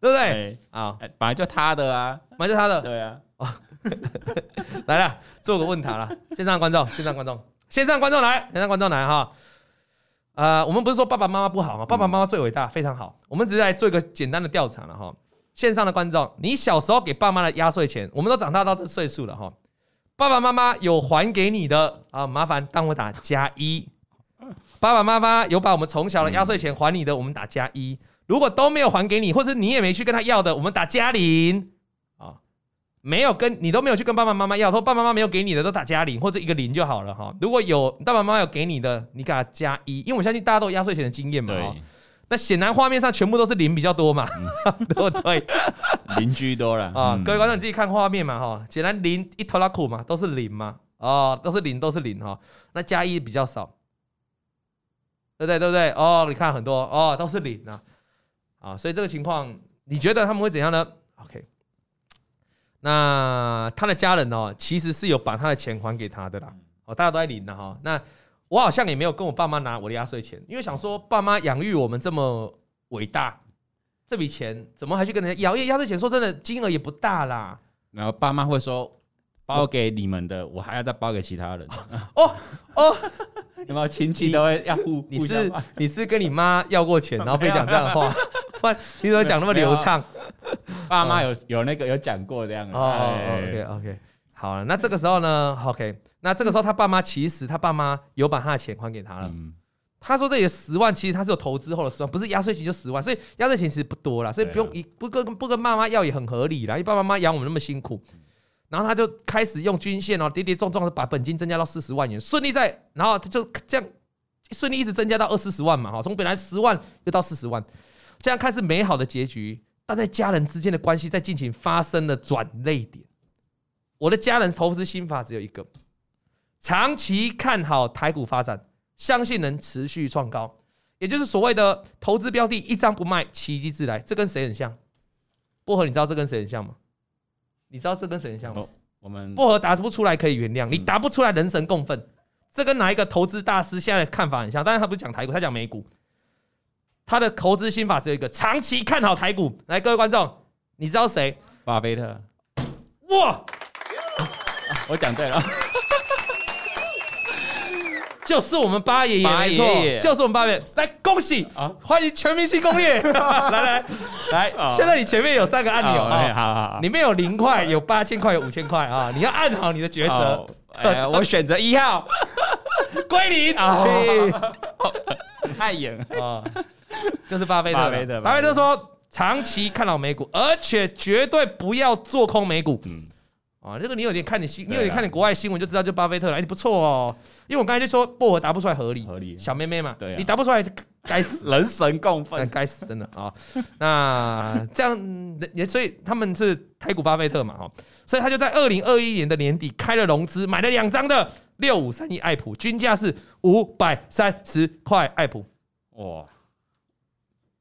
S2: 对不对？啊，
S3: 本来就他的啊，
S2: 本来就他的。
S3: 对啊。
S2: 来了，做个问答了，线上观众，线上观众，线上观众来，线上观众来哈。呃，我们不是说爸爸妈妈不好吗？爸爸妈妈最伟大，非常好。我们只是来做一个简单的调查了哈。线上的观众，你小时候给爸妈的压岁钱，我们都长大到这岁数了哈，爸爸妈妈有还给你的啊？麻烦帮我打加一。爸爸妈妈有把我们从小的压岁钱还你的，我们打加一。如果都没有还给你，或者你也没去跟他要的，我们打加零啊。没有跟你都没有去跟爸爸妈妈要，说爸爸妈妈没有给你的都打加零或者一个零就好了哈。如果有爸爸妈妈有给你的，你给他加一，因为我相信大家都有压岁钱的经验嘛。那显然画面上全部都是零比较多嘛，对不对？
S3: 零居多了
S2: 啊！各位观众，你自己看画面嘛哈，显然零一头拉苦嘛，都是零嘛，哦，都是零，都是零哈。那加一比较少，对不对？对不对？哦，你看很多哦，都是零啊，啊，所以这个情况，你觉得他们会怎样呢？OK，那他的家人哦，其实是有把他的钱还给他的啦，哦，大家都在领的哈，那。我好像也没有跟我爸妈拿我的压岁钱，因为想说爸妈养育我们这么伟大，这笔钱怎么还去跟人家要？因为压岁钱说真的金额也不大啦。
S3: 然后爸妈会说包给你们的，我还要再包给其他人。
S2: 哦哦，
S3: 有没有亲戚都会要互？
S2: 你是你是跟你妈要过钱，然后被讲这样的话？不然你怎么讲那么流畅？
S3: 爸妈有有那个有讲过这样的。
S2: 哦，OK OK，好了，那这个时候呢？OK。那这个时候，他爸妈其实他爸妈有把他的钱还给他了。他说这里的十万其实他是有投资后的十万，不是压岁钱就十万，所以压岁钱其实不多啦，所以不用一不跟不跟爸妈要也很合理啦，因为爸爸妈妈养我们那么辛苦。然后他就开始用均线哦，跌跌撞撞的把本金增加到四十万元，顺利在，然后他就这样顺利一直增加到二四十万嘛，哈，从本来十万又到四十万，这样看似美好的结局，但在家人之间的关系在近期发生了转捩点。我的家人投资心法只有一个，长期看好台股发展，相信能持续创高，也就是所谓的投资标的一张不卖，奇迹自来。这跟谁很像？薄荷，你知道这跟谁很像吗？你知道这跟谁很像吗？
S3: 我们
S2: 薄荷答不出来可以原谅，你答不出来人神共愤。这跟哪一个投资大师现在的看法很像？但是他不是讲台股，他讲美股。他的投资心法只有一个：长期看好台股。来，各位观众，你知道谁？
S3: 巴菲特。
S2: 哇！
S3: 我讲对了，
S2: 就是我们八爷爷，没错，就是我们八爷爷。来，恭喜啊！欢迎全明星攻略，来来来，现在你前面有三个按钮啊，好好，里面有零块，有八千块，有五千块啊，你要按好你的抉择。
S3: 我选择一号，
S2: 归零啊！
S3: 太严啊，
S2: 就是巴菲特。巴菲特，巴菲特。说，长期看好美股，而且绝对不要做空美股。嗯。啊，这个你有点看你新，你有点看你国外新闻就知道，就巴菲特了，哎，你不错哦。因为我刚才就说薄荷答不出来合理，合理。小妹妹嘛，对，你答不出来该死，
S3: 人神共愤，
S2: 该死真的啊。那这样也所以他们是台股巴菲特嘛，哈，所以他就在二零二一年的年底开了融资，买了两张的六五三一爱普，均价是五百三十块爱普，
S3: 哇，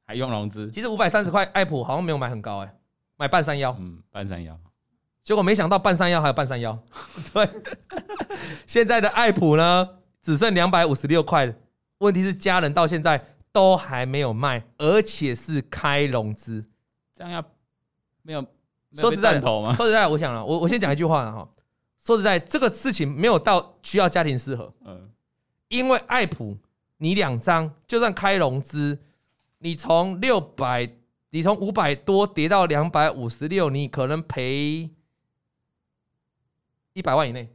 S3: 还用融资？
S2: 其实五百三十块爱普好像没有买很高哎，买半山腰，
S3: 嗯，半山腰。
S2: 结果没想到半山腰还有半山腰，对，现在的爱普呢只剩两百五十六块，问题是家人到现在都还没有卖，而且是开融资，
S3: 这样要没有，
S2: 说实在，说实在，我想了，我我先讲一句话了哈，说实在，这个事情没有到需要家庭适合，嗯，因为爱普你两张就算开融资，你从六百，你从五百多跌到两百五十六，你可能赔。一百万以内，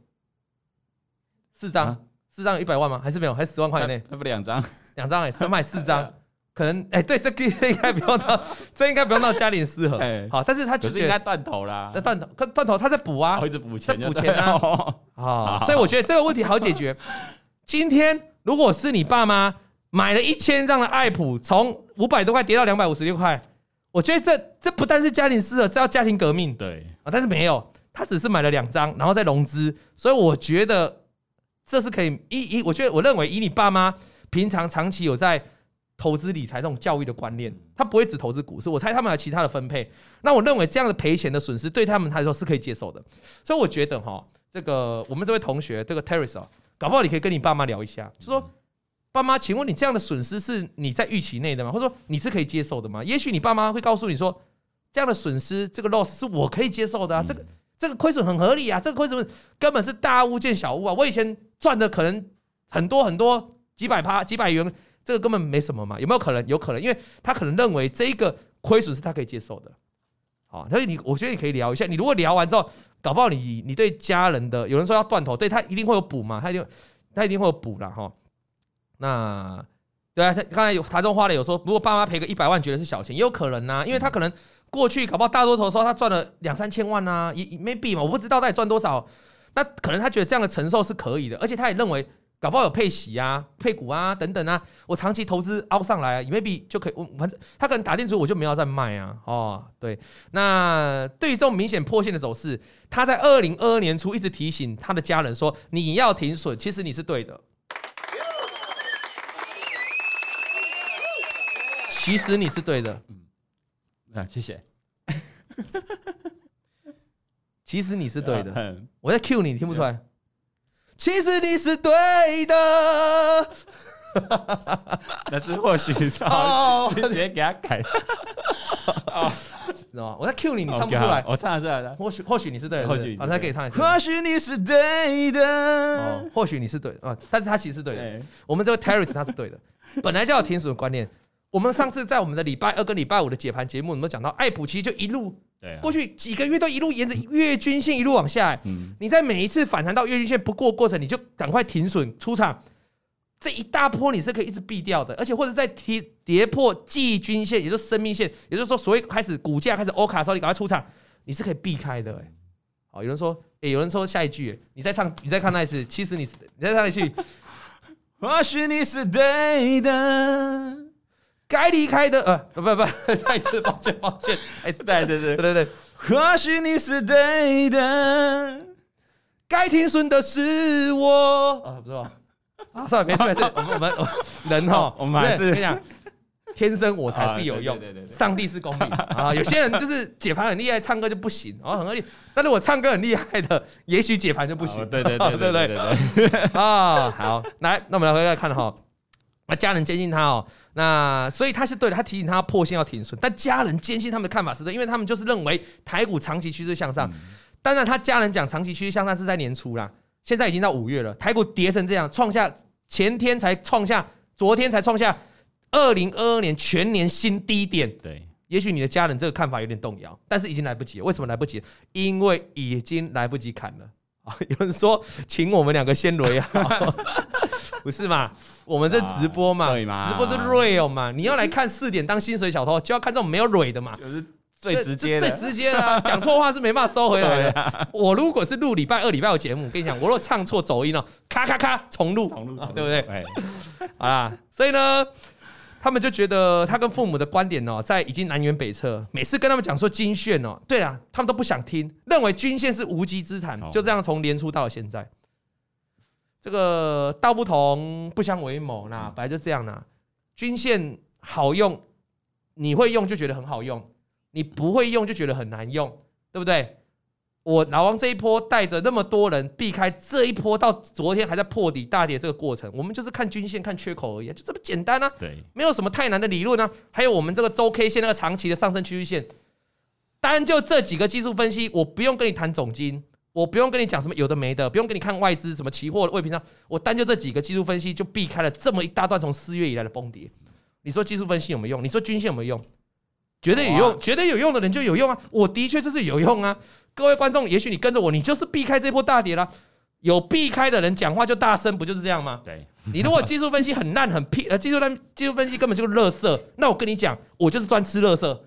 S2: 四张，啊、四张有一百万吗？还是没有？还是十万块以内？
S3: 那不两张，
S2: 两张哎，三卖四张，可能哎、欸，对，这个应该不用到，这应该不用到家庭适合。欸、好，但是他就是应该
S3: 断头啦，
S2: 那断头，断头，他在补啊，
S3: 一直补钱，
S2: 补钱啊，啊，所以我觉得这个问题好解决。今天如果是你爸妈买了一千张的爱普，从五百多块跌到两百五十六块，我觉得这这不但是家庭适合，这要家庭革命。
S3: 对
S2: 啊，但是没有。他只是买了两张，然后再融资，所以我觉得这是可以以以，我觉得我认为以你爸妈平常长期有在投资理财这种教育的观念，他不会只投资股市，我猜他们有其他的分配。那我认为这样的赔钱的损失对他们来说是可以接受的，所以我觉得哈，这个我们这位同学这个 Teresa，搞不好你可以跟你爸妈聊一下，就说爸妈，请问你这样的损失是你在预期内的吗？或者说你是可以接受的吗？也许你爸妈会告诉你说，这样的损失这个 loss 是我可以接受的啊，这个。这个亏损很合理啊，这个亏损根本是大巫见小巫啊！我以前赚的可能很多很多几百趴几百元，这个根本没什么嘛？有没有可能？有可能，因为他可能认为这个亏损是他可以接受的。好，所以你我觉得你可以聊一下。你如果聊完之后，搞不好你你对家人的有人说要断头，对他一定会有补嘛？他一定他一定会有补了哈。那对啊，他刚才有台中花了有说，如果爸妈赔个一百万，觉得是小钱，也有可能呐，因为他可能。过去搞不好大多头的时候，他赚了两三千万啊，也 maybe 嘛，我不知道他赚多少。那可能他觉得这样的承受是可以的，而且他也认为搞不好有配息啊、配股啊等等啊，我长期投资凹上来啊，maybe 就可以。我反正他可能打定主意，我就没有再卖啊。哦，对。那对于这种明显破线的走势，他在二零二二年初一直提醒他的家人说：“你要停损。”其实你是对的。其实你是对的。
S3: 啊，谢谢。
S2: 其实你是对的，我在 cue 你，你听不出来。其实你是对的，
S3: 但是或许是
S2: 哦，
S3: 直接给他改。
S2: 哦，知道吗？我在 cue 你，你唱不出来。
S3: 我唱得出来的。
S2: 或许或许你是对的，
S3: 或许
S2: 啊，他可以唱一次。
S3: 或许你是对的，
S2: 哦，或许你是对的啊，但是他其实是对的。我们这个 Terry 他是对的，本来就有停损的观念。我们上次在我们的礼拜二跟礼拜五的解盘节目，我们讲到爱普其实就一路，过去几个月都一路沿着月均线一路往下。你在每一次反弹到月均线不过过程，你就赶快停损出场，这一大波你是可以一直避掉的，而且或者在跌跌破季均线，也就是生命线，也就是说所谓开始股价开始欧卡的时候，你赶快出场，你是可以避开的、欸。哎，好，有人说，哎、欸，有人说下一句、欸，你再唱，你再看那一次，其实你，你再唱一句，
S1: 或许你是对的，
S2: 该离开的，呃，不不不，再一次，抱歉抱歉，再一次，再一次，对对对，
S1: 或许你是对的，
S2: 该停损的是我，啊，不错。啊，算了，没事没事，我们我们人哈，
S1: 我们还是
S2: 跟你讲，天生我材必有用，上帝是公平。啊。有些人就是解盘很厉害，唱歌就不行，然后很厉，但是我唱歌很厉害的，也许解盘就不行。
S1: 对对对对对对？
S2: 啊，好，来，那我们来回来看哈，那家人接近他哦，那所以他是对的，他提醒他破线要停损，但家人坚信他们的看法是对，因为他们就是认为台股长期趋势向上。当然，他家人讲长期趋势向上是在年初啦。现在已经到五月了，台股跌成这样，创下前天才创下，昨天才创下二零二二年全年新低点。
S1: 对，
S2: 也许你的家人这个看法有点动摇，但是已经来不及了。为什么来不及？因为已经来不及砍了啊！有人说，请我们两个先瑞啊，不是嘛？我们这直播嘛，直播是 real 嘛，你要来看四点当薪水小偷，就要看这种没有蕊的嘛。
S1: 就是最直接的，
S2: 最直接的，讲错话是没办法收回来的。我如果是录礼拜二、礼拜五节目，我跟你讲，我若唱错走音了，咔咔咔重录，重录，对不对？好啦，所以呢，他们就觉得他跟父母的观点哦，在已经南辕北辙。每次跟他们讲说均线哦，对啊，他们都不想听，认为均线是无稽之谈。就这样从年初到现在，这个道不同不相为谋，那本来就这样啦。均线好用，你会用就觉得很好用。你不会用就觉得很难用，对不对？我老王这一波带着那么多人避开这一波，到昨天还在破底大跌这个过程，我们就是看均线看缺口而已，就这么简单啊。
S1: 对，
S2: 没有什么太难的理论啊。还有我们这个周 K 线那个长期的上升趋势线，单就这几个技术分析，我不用跟你谈总经，我不用跟你讲什么有的没的，不用跟你看外资什么期货的未平仓，我单就这几个技术分析就避开了这么一大段从四月以来的崩跌。你说技术分析有没有用？你说均线有没有用？绝对有用，绝对有用的人就有用啊！我的确就是有用啊！各位观众，也许你跟着我，你就是避开这波大跌了。有避开的人讲话就大声，不就是这样吗？
S1: 对。
S2: 你如果技术分析很烂很屁，呃，技术分技术分析根本就是垃圾，那我跟你讲，我就是专吃垃圾，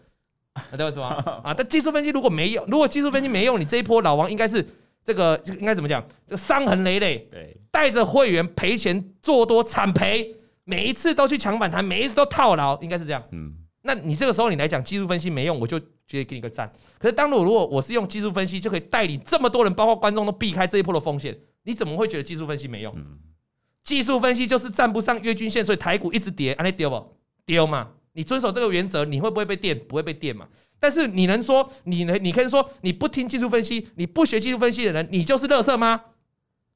S2: 对是吧？啊，但技术分析如果没有，如果技术分析没用，你这一波老王应该是这个应该怎么讲？这个伤痕累累，对，带着会员赔钱做多惨赔，每一次都去抢反弹，每一次都套牢，应该是这样。嗯。那你这个时候你来讲技术分析没用，我就直接给你个赞。可是当我如果我是用技术分析就可以带领这么多人，包括观众都避开这一波的风险，你怎么会觉得技术分析没用？技术分析就是站不上月均线，所以台股一直跌，安利丢不丢嘛？你遵守这个原则，你会不会被电？不会被电嘛？但是你能说你能？你可以说你不听技术分析，你不学技术分析的人，你就是垃圾吗？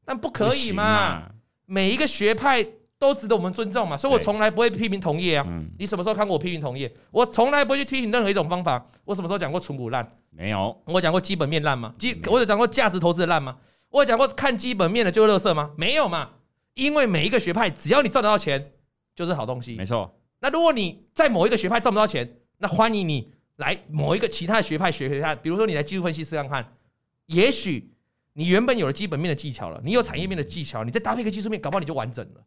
S2: 但不可以嘛？每一个学派。都值得我们尊重嘛，所以我从来不会批评同业啊。你什么时候看过我批评同业？我从来不会去批评任何一种方法。我什么时候讲过纯股烂？
S1: 没有。
S2: 我讲过基本面烂吗？基我有讲过价值投资的烂吗？我有讲过看基本面的就是垃圾吗？没有嘛。因为每一个学派，只要你赚得到钱，就是好东西。
S1: 没错。
S2: 那如果你在某一个学派赚不到钱，那欢迎你来某一个其他的学派学学看。比如说你来技术分析试看看，也许你原本有了基本面的技巧了，你有产业面的技巧，你再搭配一个技术面，搞不好你就完整了。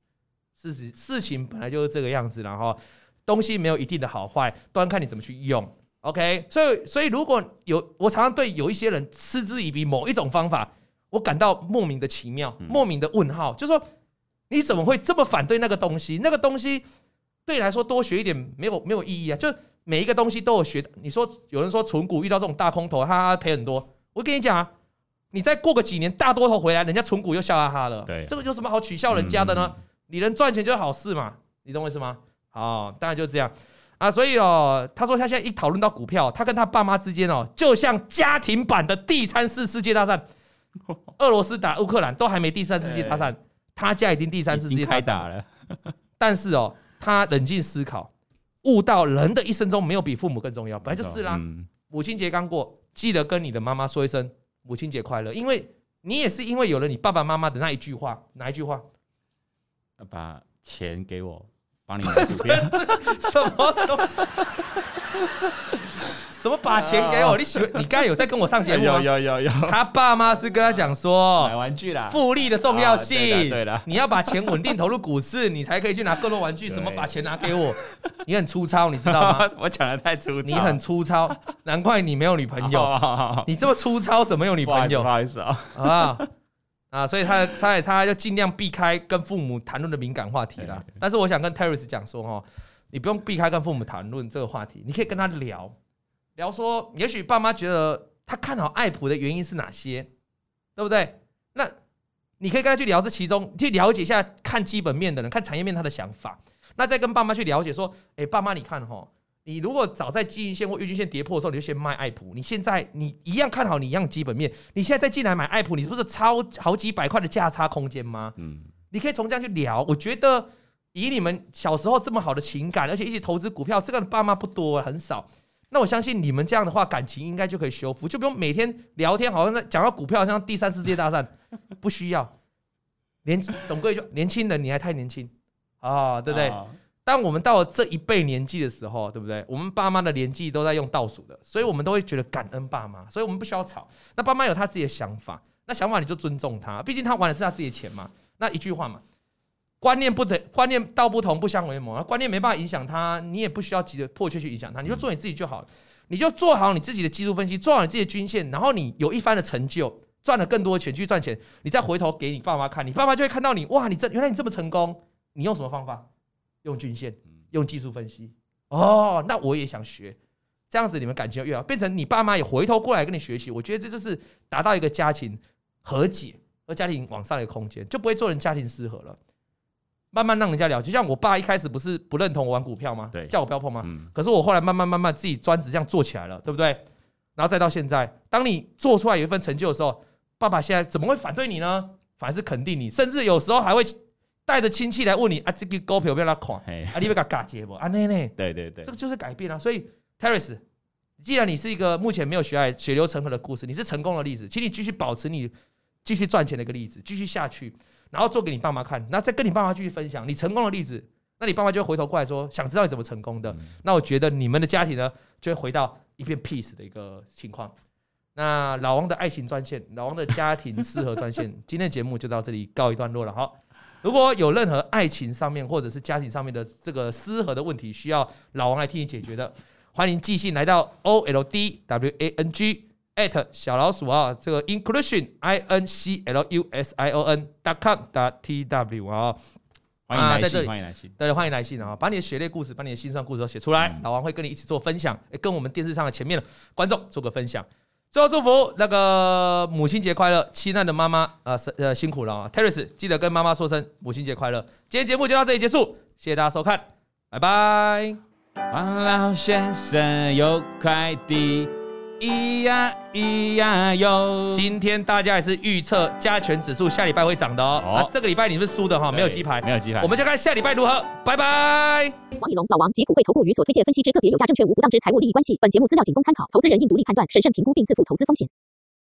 S2: 事实事情本来就是这个样子，然后东西没有一定的好坏，端看你怎么去用。OK，所以所以如果有我常常对有一些人嗤之以鼻某一种方法，我感到莫名的奇妙，莫名的问号，就是说你怎么会这么反对那个东西？那个东西对你来说多学一点没有没有意义啊！就每一个东西都有学。你说有人说存股遇到这种大空头，他赔很多。我跟你讲啊，你再过个几年大多头回来，人家存股又笑哈哈了。对，这个有什么好取笑人家的呢？你能赚钱就是好事嘛，你懂我意思吗？好，当然就这样啊。所以哦，他说他现在一讨论到股票，他跟他爸妈之间哦，就像家庭版的第三次世界大战，俄罗斯打乌克兰都还没第三次世界大战，他家已经第三次世界大战开打了。但是哦，他冷静思考，悟到人的一生中没有比父母更重要，本来就是啦。母亲节刚过，记得跟你的妈妈说一声母亲节快乐，因为你也是因为有了你爸爸妈妈的那一句话，哪一句话？
S3: 把钱给我，帮你买股票。
S2: 什么东西？什么把钱给我？你喜欢？你刚才有在跟我上节目 吗？
S3: 有有有有。
S2: 他爸妈是跟他讲说，
S3: 买玩具啦，
S2: 复利的重要性。
S3: 对的，
S2: 你要把钱稳定投入股市，你才可以去拿更多玩具。什么把钱拿给我？你很粗糙，你知道吗？
S3: 我讲的太粗糙。
S2: 你很粗糙，难怪你没有女朋友。你这么粗糙，怎么有女朋友？
S3: 不好意思啊。
S2: 啊啊，所以他他他就尽量避开跟父母谈论的敏感话题啦。但是我想跟 Terence 讲说哈。你不用避开跟父母谈论这个话题，你可以跟他聊聊说，也许爸妈觉得他看好爱普的原因是哪些，对不对？那你可以跟他去聊这其中，去了解一下看基本面的人，看产业面他的想法。那再跟爸妈去了解说，哎，爸妈你看哈，你如果早在季线或月均线跌破的时候，你就先卖爱普，你现在你一样看好你一样基本面，你现在再进来买爱普，你不是超好几百块的价差空间吗？嗯，你可以从这样去聊，我觉得。以你们小时候这么好的情感，而且一起投资股票，这个爸妈不多，很少。那我相信你们这样的话，感情应该就可以修复，就不用每天聊天，好像在讲到股票，像第三次世界大战，不需要。年总归就年轻人，你还太年轻啊，对不对？当我们到了这一辈年纪的时候，对不对？我们爸妈的年纪都在用倒数的，所以我们都会觉得感恩爸妈，所以我们不需要吵。那爸妈有他自己的想法，那想法你就尊重他，毕竟他玩的是他自己的钱嘛。那一句话嘛。观念不同，观念道不同不相为谋。观念没办法影响他，你也不需要急着迫切去影响他，你就做你自己就好了。你就做好你自己的技术分析，做好你自己的均线，然后你有一番的成就，赚了更多的钱去赚钱，你再回头给你爸妈看，你爸妈就会看到你，哇，你这原来你这么成功，你用什么方法？用均线，用技术分析。哦，那我也想学，这样子你们感情越好，变成你爸妈也回头过来跟你学习。我觉得这就是达到一个家庭和解和家庭往上的空间，就不会做人家庭失和了。慢慢让人家了解，就像我爸一开始不是不认同我玩股票吗？对，叫我不要碰吗？嗯。可是我后来慢慢慢慢自己专职这样做起来了，对不对？然后再到现在，当你做出来有一份成就的时候，爸爸现在怎么会反对你呢？反而是肯定你，甚至有时候还会带着亲戚来问你啊，这个股票要不要来看？啊，你要给他接不？啊，那那，对对对，这个就是改变啊。所以，Terence，既然你是一个目前没有血爱血流成河的故事，你是成功的例子，请你继续保持你继续赚钱的一个例子，继续下去。然后做给你爸妈看，那再跟你爸妈继续分享你成功的例子，那你爸妈就会回头过来说，想知道你怎么成功的。嗯、那我觉得你们的家庭呢，就会回到一片 peace 的一个情况。那老王的爱情专线，老王的家庭失和专线，今天的节目就到这里告一段落了。好，如果有任何爱情上面或者是家庭上面的这个失和的问题，需要老王来替你解决的，欢迎寄信来到 o l d w a n g。At 小老鼠啊，这个 inclusion i n c l u s i o n dot com dot t w 啊，欢迎来信，欢迎来信，对，欢迎来信啊，把你的血泪故事，把你的心酸故事都写出来，老王会跟你一起做分享，跟我们电视上的前面的观众做个分享。最后祝福那个母亲节快乐，亲爱的妈妈啊，呃辛苦了啊，Terence 记得跟妈妈说声母亲节快乐。今天节目就到这里结束，谢谢大家收看，拜拜。王老先生有块地。咿呀咿呀哟！今天大家也是预测加权指数下礼拜会涨的哦。哦啊、这个礼拜你是输的哈，没有鸡排，没有鸡排。我们就看下礼拜如何。拜拜。王以龙、老王及普惠投顾与所推荐分析之个别有价证券无不当之财务利益关系。本节目资料仅供参考，投资人应独立判断、审慎评估并自负投资风险。